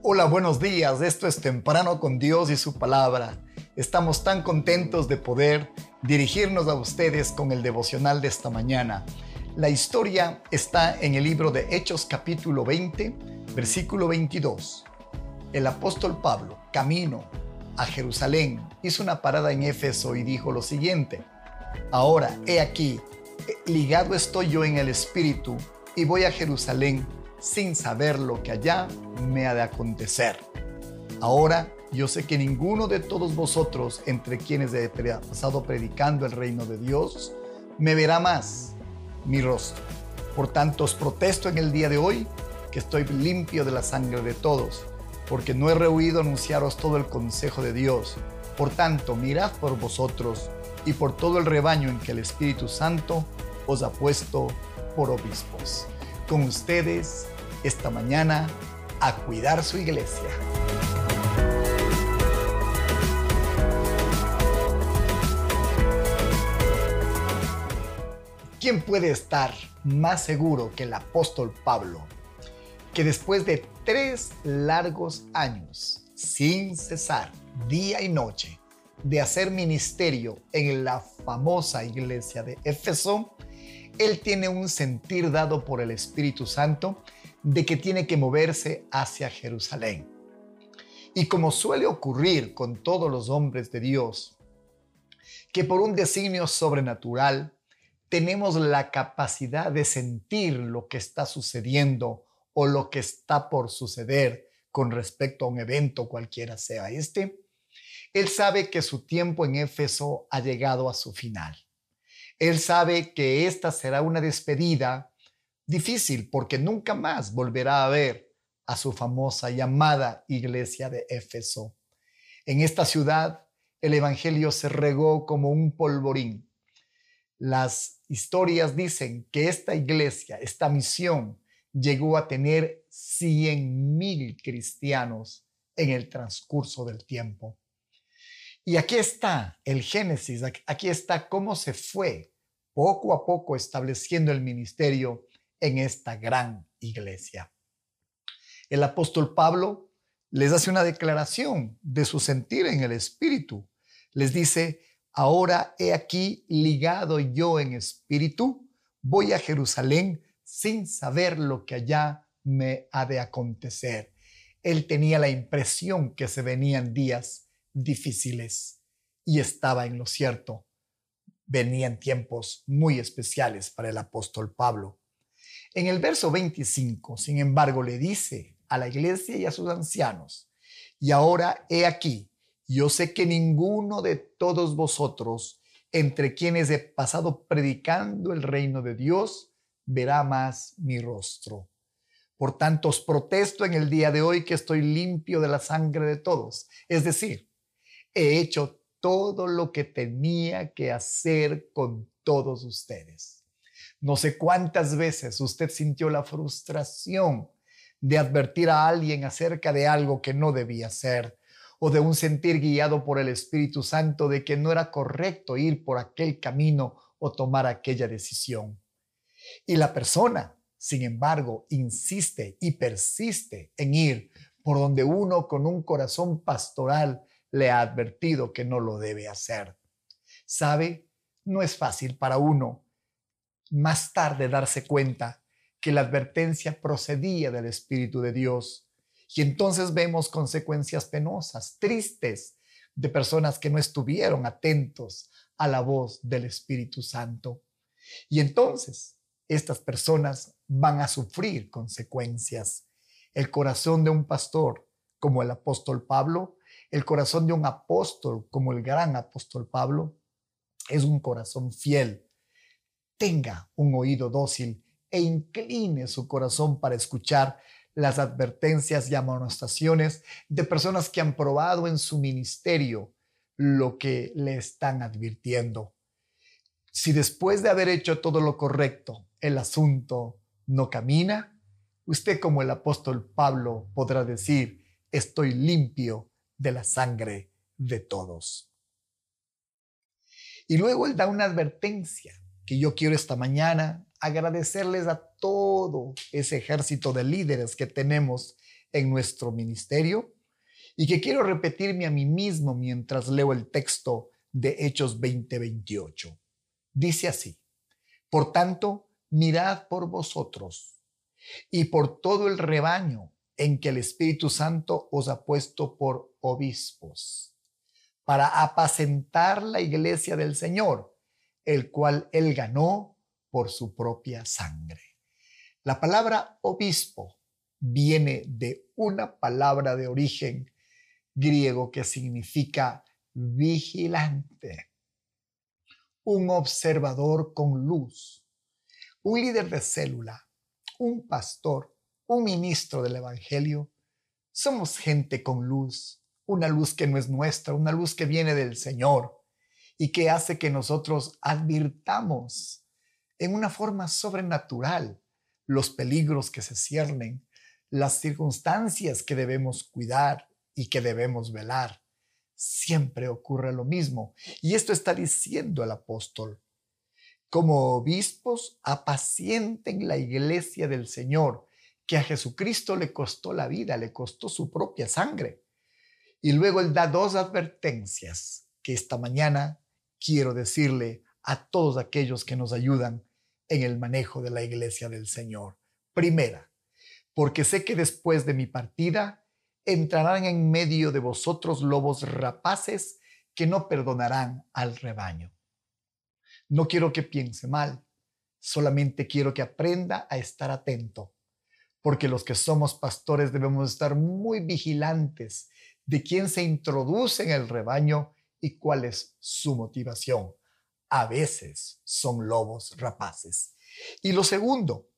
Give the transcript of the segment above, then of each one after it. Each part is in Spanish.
Hola, buenos días. Esto es Temprano con Dios y su palabra. Estamos tan contentos de poder dirigirnos a ustedes con el devocional de esta mañana. La historia está en el libro de Hechos capítulo 20, versículo 22. El apóstol Pablo, camino a Jerusalén, hizo una parada en Éfeso y dijo lo siguiente. Ahora, he aquí, ligado estoy yo en el Espíritu y voy a Jerusalén sin saber lo que allá me ha de acontecer. Ahora yo sé que ninguno de todos vosotros, entre quienes he pasado predicando el reino de Dios, me verá más mi rostro. Por tanto, os protesto en el día de hoy que estoy limpio de la sangre de todos, porque no he rehuido anunciaros todo el consejo de Dios. Por tanto, mirad por vosotros y por todo el rebaño en que el Espíritu Santo os ha puesto por obispos con ustedes esta mañana a cuidar su iglesia. ¿Quién puede estar más seguro que el apóstol Pablo, que después de tres largos años, sin cesar, día y noche, de hacer ministerio en la famosa iglesia de Éfeso, él tiene un sentir dado por el Espíritu Santo de que tiene que moverse hacia Jerusalén. Y como suele ocurrir con todos los hombres de Dios, que por un designio sobrenatural tenemos la capacidad de sentir lo que está sucediendo o lo que está por suceder con respecto a un evento cualquiera sea este, él sabe que su tiempo en Éfeso ha llegado a su final. Él sabe que esta será una despedida difícil porque nunca más volverá a ver a su famosa llamada iglesia de Éfeso. En esta ciudad el Evangelio se regó como un polvorín. Las historias dicen que esta iglesia, esta misión, llegó a tener 100 mil cristianos en el transcurso del tiempo. Y aquí está el Génesis, aquí está cómo se fue poco a poco estableciendo el ministerio en esta gran iglesia. El apóstol Pablo les hace una declaración de su sentir en el espíritu. Les dice, ahora he aquí ligado yo en espíritu, voy a Jerusalén sin saber lo que allá me ha de acontecer. Él tenía la impresión que se venían días difíciles y estaba en lo cierto. Venían tiempos muy especiales para el apóstol Pablo. En el verso 25, sin embargo, le dice a la iglesia y a sus ancianos, y ahora he aquí, yo sé que ninguno de todos vosotros, entre quienes he pasado predicando el reino de Dios, verá más mi rostro. Por tanto, os protesto en el día de hoy que estoy limpio de la sangre de todos. Es decir, he hecho todo lo que tenía que hacer con todos ustedes. No sé cuántas veces usted sintió la frustración de advertir a alguien acerca de algo que no debía hacer o de un sentir guiado por el Espíritu Santo de que no era correcto ir por aquel camino o tomar aquella decisión. Y la persona, sin embargo, insiste y persiste en ir por donde uno con un corazón pastoral le ha advertido que no lo debe hacer. ¿Sabe? No es fácil para uno más tarde darse cuenta que la advertencia procedía del Espíritu de Dios. Y entonces vemos consecuencias penosas, tristes, de personas que no estuvieron atentos a la voz del Espíritu Santo. Y entonces estas personas van a sufrir consecuencias. El corazón de un pastor, como el apóstol Pablo, el corazón de un apóstol como el gran apóstol Pablo es un corazón fiel. Tenga un oído dócil e incline su corazón para escuchar las advertencias y amonestaciones de personas que han probado en su ministerio lo que le están advirtiendo. Si después de haber hecho todo lo correcto, el asunto no camina, usted como el apóstol Pablo podrá decir, estoy limpio de la sangre de todos. Y luego él da una advertencia que yo quiero esta mañana agradecerles a todo ese ejército de líderes que tenemos en nuestro ministerio y que quiero repetirme a mí mismo mientras leo el texto de Hechos 20:28. Dice así, por tanto, mirad por vosotros y por todo el rebaño en que el Espíritu Santo os ha puesto por obispos, para apacentar la iglesia del Señor, el cual él ganó por su propia sangre. La palabra obispo viene de una palabra de origen griego que significa vigilante, un observador con luz, un líder de célula, un pastor, un ministro del Evangelio. Somos gente con luz, una luz que no es nuestra, una luz que viene del Señor y que hace que nosotros advirtamos en una forma sobrenatural los peligros que se ciernen, las circunstancias que debemos cuidar y que debemos velar. Siempre ocurre lo mismo. Y esto está diciendo el apóstol. Como obispos, apacienten la iglesia del Señor, que a Jesucristo le costó la vida, le costó su propia sangre. Y luego él da dos advertencias que esta mañana quiero decirle a todos aquellos que nos ayudan en el manejo de la iglesia del Señor. Primera, porque sé que después de mi partida entrarán en medio de vosotros lobos rapaces que no perdonarán al rebaño. No quiero que piense mal, solamente quiero que aprenda a estar atento, porque los que somos pastores debemos estar muy vigilantes de quién se introduce en el rebaño y cuál es su motivación a veces son lobos rapaces. Y lo segundo,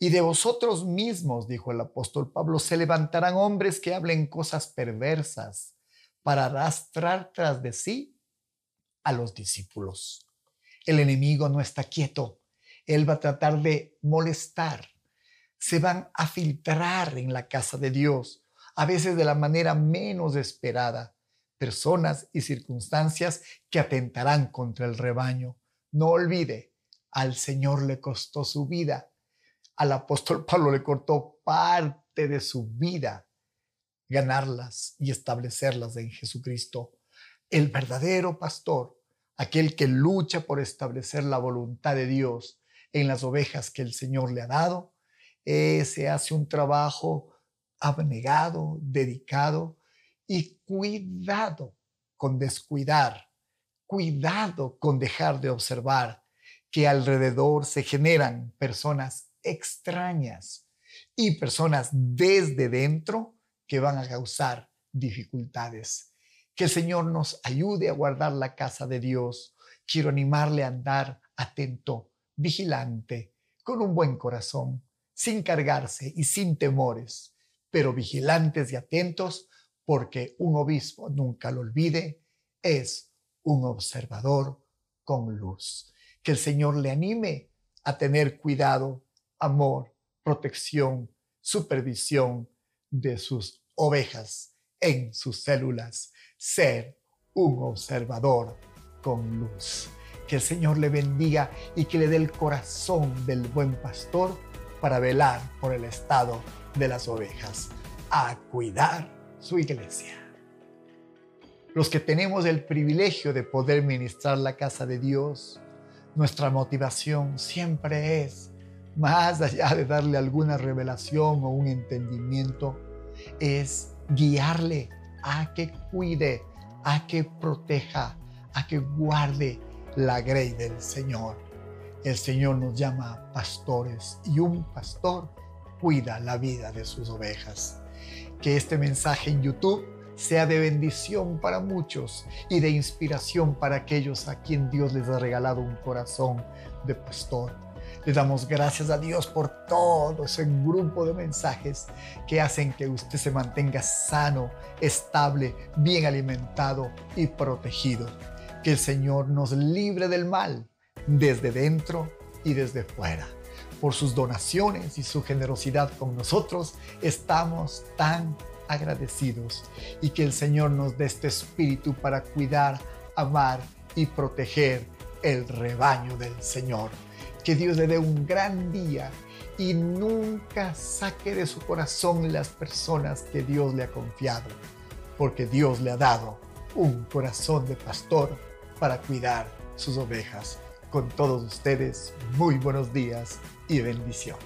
y de vosotros mismos, dijo el apóstol Pablo, se levantarán hombres que hablen cosas perversas para arrastrar tras de sí a los discípulos. El enemigo no está quieto, él va a tratar de molestar. Se van a filtrar en la casa de Dios, a veces de la manera menos esperada personas y circunstancias que atentarán contra el rebaño. No olvide, al Señor le costó su vida. Al apóstol Pablo le cortó parte de su vida ganarlas y establecerlas en Jesucristo. El verdadero pastor, aquel que lucha por establecer la voluntad de Dios en las ovejas que el Señor le ha dado, ese hace un trabajo abnegado, dedicado, y cuidado con descuidar, cuidado con dejar de observar que alrededor se generan personas extrañas y personas desde dentro que van a causar dificultades. Que el Señor nos ayude a guardar la casa de Dios. Quiero animarle a andar atento, vigilante, con un buen corazón, sin cargarse y sin temores, pero vigilantes y atentos porque un obispo, nunca lo olvide, es un observador con luz. Que el Señor le anime a tener cuidado, amor, protección, supervisión de sus ovejas en sus células, ser un observador con luz. Que el Señor le bendiga y que le dé el corazón del buen pastor para velar por el estado de las ovejas, a cuidar su iglesia. Los que tenemos el privilegio de poder ministrar la casa de Dios, nuestra motivación siempre es, más allá de darle alguna revelación o un entendimiento, es guiarle a que cuide, a que proteja, a que guarde la grey del Señor. El Señor nos llama pastores y un pastor cuida la vida de sus ovejas que este mensaje en YouTube sea de bendición para muchos y de inspiración para aquellos a quien Dios les ha regalado un corazón de pastor. Le damos gracias a Dios por todo ese grupo de mensajes que hacen que usted se mantenga sano, estable, bien alimentado y protegido. Que el Señor nos libre del mal desde dentro y desde fuera por sus donaciones y su generosidad con nosotros. Estamos tan agradecidos y que el Señor nos dé este espíritu para cuidar, amar y proteger el rebaño del Señor. Que Dios le dé un gran día y nunca saque de su corazón las personas que Dios le ha confiado, porque Dios le ha dado un corazón de pastor para cuidar sus ovejas. Con todos ustedes, muy buenos días y bendiciones.